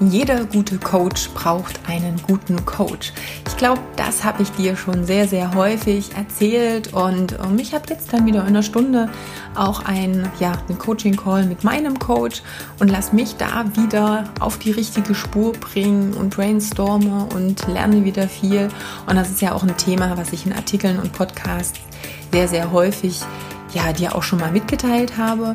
Jeder gute Coach braucht einen guten Coach. Ich glaube, das habe ich dir schon sehr, sehr häufig erzählt und ähm, ich habe jetzt dann wieder in einer Stunde auch ein, ja, einen Coaching-Call mit meinem Coach und lass mich da wieder auf die richtige Spur bringen und brainstorme und lerne wieder viel. Und das ist ja auch ein Thema, was ich in Artikeln und Podcasts sehr, sehr häufig ja, dir auch schon mal mitgeteilt habe.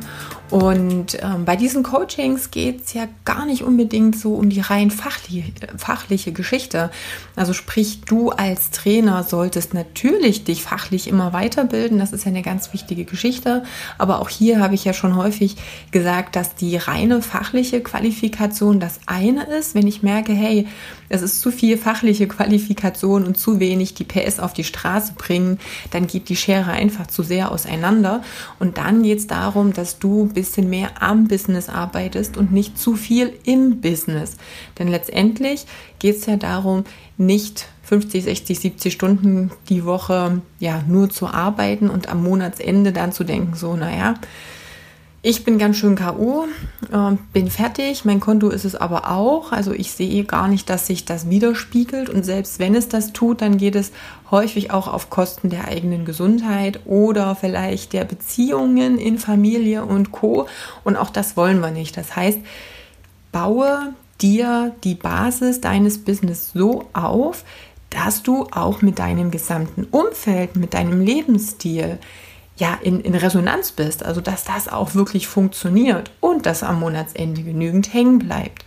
Und ähm, bei diesen Coachings geht es ja gar nicht unbedingt so um die rein fachliche, fachliche Geschichte. Also sprich, du als Trainer solltest natürlich dich fachlich immer weiterbilden. Das ist ja eine ganz wichtige Geschichte. Aber auch hier habe ich ja schon häufig gesagt, dass die reine fachliche Qualifikation das eine ist. Wenn ich merke, hey, es ist zu viel fachliche Qualifikation und zu wenig die PS auf die Straße bringen, dann geht die Schere einfach zu sehr auseinander. Und dann geht es darum, dass du bisschen mehr am Business arbeitest und nicht zu viel im Business. Denn letztendlich geht es ja darum, nicht 50, 60, 70 Stunden die Woche ja nur zu arbeiten und am Monatsende dann zu denken, so, naja, ich bin ganz schön K.O., äh, bin fertig, mein Konto ist es aber auch. Also ich sehe gar nicht, dass sich das widerspiegelt. Und selbst wenn es das tut, dann geht es häufig auch auf Kosten der eigenen Gesundheit oder vielleicht der Beziehungen in Familie und Co. Und auch das wollen wir nicht. Das heißt, baue dir die Basis deines Business so auf, dass du auch mit deinem gesamten Umfeld, mit deinem Lebensstil, ja, in, in Resonanz bist, also dass das auch wirklich funktioniert und dass am Monatsende genügend hängen bleibt.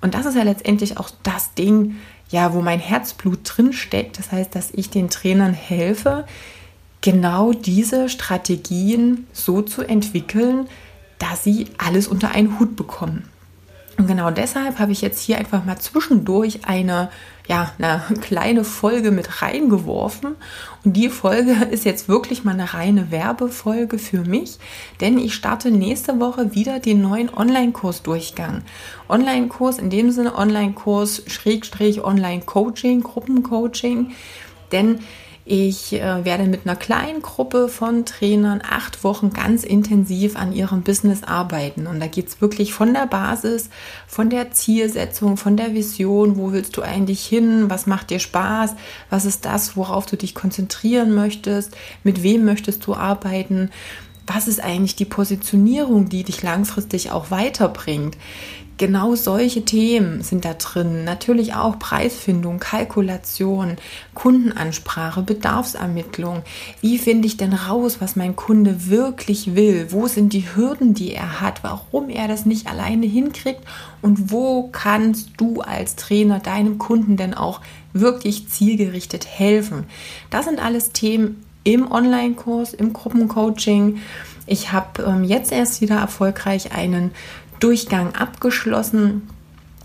Und das ist ja letztendlich auch das Ding, ja, wo mein Herzblut drin steckt. Das heißt, dass ich den Trainern helfe, genau diese Strategien so zu entwickeln, dass sie alles unter einen Hut bekommen. Und genau deshalb habe ich jetzt hier einfach mal zwischendurch eine, ja, eine kleine Folge mit reingeworfen. Und die Folge ist jetzt wirklich mal eine reine Werbefolge für mich, denn ich starte nächste Woche wieder den neuen Online-Kurs-Durchgang. Online-Kurs in dem Sinne Online-Kurs Schrägstrich Online-Coaching, Gruppencoaching. Denn ich äh, werde mit einer kleinen Gruppe von Trainern acht Wochen ganz intensiv an ihrem Business arbeiten. Und da geht es wirklich von der Basis, von der Zielsetzung, von der Vision, wo willst du eigentlich hin, was macht dir Spaß, was ist das, worauf du dich konzentrieren möchtest, mit wem möchtest du arbeiten, was ist eigentlich die Positionierung, die dich langfristig auch weiterbringt genau solche Themen sind da drin. Natürlich auch Preisfindung, Kalkulation, Kundenansprache, Bedarfsermittlung. Wie finde ich denn raus, was mein Kunde wirklich will? Wo sind die Hürden, die er hat? Warum er das nicht alleine hinkriegt? Und wo kannst du als Trainer deinem Kunden denn auch wirklich zielgerichtet helfen? Das sind alles Themen im Online-Kurs, im Gruppencoaching. Ich habe ähm, jetzt erst wieder erfolgreich einen Durchgang abgeschlossen.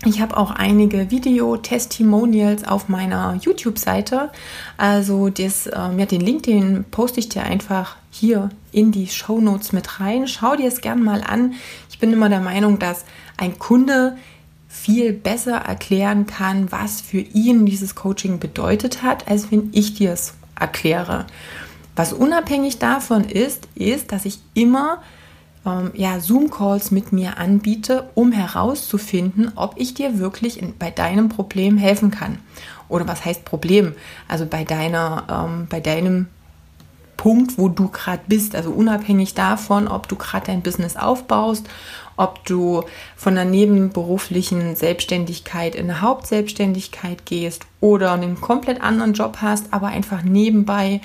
Ich habe auch einige Video-Testimonials auf meiner YouTube-Seite. Also das, ähm, ja, den Link, den poste ich dir einfach hier in die Show Notes mit rein. Schau dir es gern mal an. Ich bin immer der Meinung, dass ein Kunde viel besser erklären kann, was für ihn dieses Coaching bedeutet hat, als wenn ich dir es erkläre. Was unabhängig davon ist, ist, dass ich immer ähm, ja, Zoom-Calls mit mir anbiete, um herauszufinden, ob ich dir wirklich in, bei deinem Problem helfen kann. Oder was heißt Problem? Also bei deiner, ähm, bei deinem Punkt, wo du gerade bist. Also unabhängig davon, ob du gerade dein Business aufbaust, ob du von der nebenberuflichen Selbstständigkeit in eine Hauptselbstständigkeit gehst oder einen komplett anderen Job hast, aber einfach nebenbei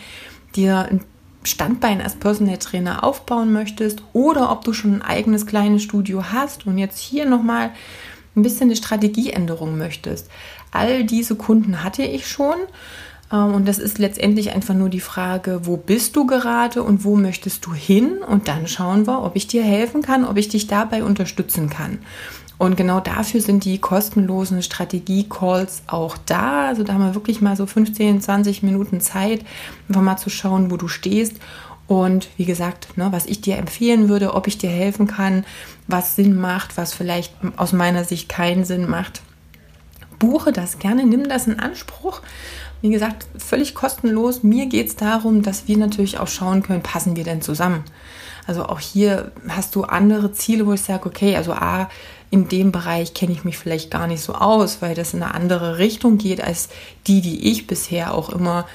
dir ein Standbein als Personal Trainer aufbauen möchtest oder ob du schon ein eigenes kleines Studio hast und jetzt hier nochmal ein bisschen eine Strategieänderung möchtest. All diese Kunden hatte ich schon ähm, und das ist letztendlich einfach nur die Frage, wo bist du gerade und wo möchtest du hin? Und dann schauen wir, ob ich dir helfen kann, ob ich dich dabei unterstützen kann. Und genau dafür sind die kostenlosen Strategie-Calls auch da. Also da haben wir wirklich mal so 15, 20 Minuten Zeit, einfach mal zu schauen, wo du stehst Und wie gesagt, ne, was ich dir empfehlen würde, ob ich dir helfen kann, was Sinn macht, was vielleicht aus meiner Sicht keinen Sinn macht, buche das gerne, nimm das in Anspruch. Wie gesagt, völlig kostenlos. Mir geht es darum, dass wir natürlich auch schauen können, passen wir denn zusammen. Also auch hier hast du andere Ziele, wo ich sage, okay, also A, in dem Bereich kenne ich mich vielleicht gar nicht so aus, weil das in eine andere Richtung geht als die, die ich bisher auch immer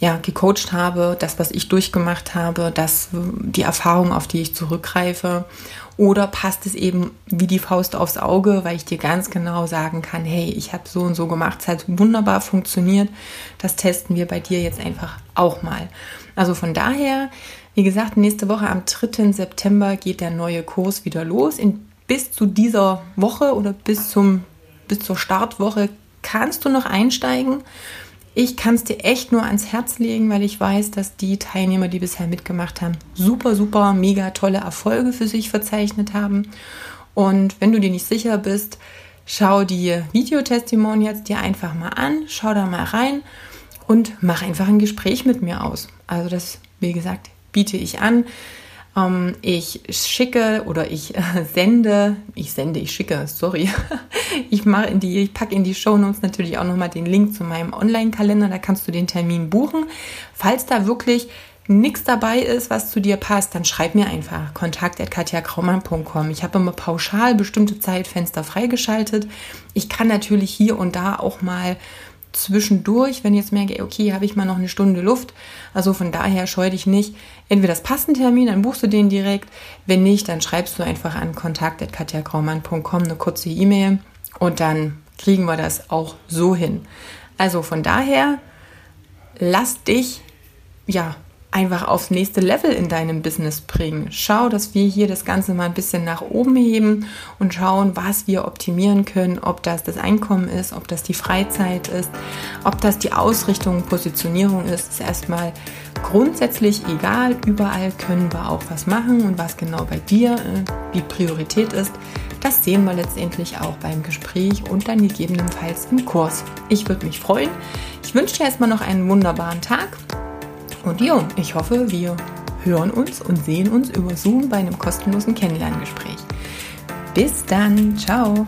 ja, gecoacht habe, das, was ich durchgemacht habe, das, die Erfahrung, auf die ich zurückgreife. Oder passt es eben wie die Faust aufs Auge, weil ich dir ganz genau sagen kann, hey, ich habe so und so gemacht, es hat wunderbar funktioniert. Das testen wir bei dir jetzt einfach auch mal. Also von daher, wie gesagt, nächste Woche am 3. September geht der neue Kurs wieder los. In, bis zu dieser Woche oder bis, zum, bis zur Startwoche kannst du noch einsteigen. Ich kann es dir echt nur ans Herz legen, weil ich weiß, dass die Teilnehmer, die bisher mitgemacht haben, super, super, mega tolle Erfolge für sich verzeichnet haben. Und wenn du dir nicht sicher bist, schau die Videotestimonials dir einfach mal an, schau da mal rein und mach einfach ein Gespräch mit mir aus. Also das, wie gesagt, biete ich an. Ähm, ich schicke oder ich äh, sende, ich sende, ich schicke, sorry. ich mache in die, ich packe in die Show Notes natürlich auch nochmal den Link zu meinem Online-Kalender, da kannst du den Termin buchen. Falls da wirklich nichts dabei ist, was zu dir passt, dann schreib mir einfach kontakt.katjakraumann.com. Ich habe immer pauschal bestimmte Zeitfenster freigeschaltet. Ich kann natürlich hier und da auch mal zwischendurch, wenn ich jetzt merke, okay, habe ich mal noch eine Stunde Luft. Also von daher scheu dich nicht. Entweder das passt ein Termin, dann buchst du den direkt. Wenn nicht, dann schreibst du einfach an kontakt.katjakraumann.com eine kurze E-Mail und dann kriegen wir das auch so hin. Also von daher, lass dich ja einfach aufs nächste Level in deinem Business bringen. Schau, dass wir hier das Ganze mal ein bisschen nach oben heben und schauen, was wir optimieren können, ob das das Einkommen ist, ob das die Freizeit ist, ob das die Ausrichtung, Positionierung ist, ist erstmal grundsätzlich egal. Überall können wir auch was machen und was genau bei dir äh, die Priorität ist. Das sehen wir letztendlich auch beim Gespräch und dann gegebenenfalls im Kurs. Ich würde mich freuen. Ich wünsche dir erstmal noch einen wunderbaren Tag und jo, ich hoffe, wir hören uns und sehen uns über Zoom bei einem kostenlosen Kennenlerngespräch. Bis dann, ciao!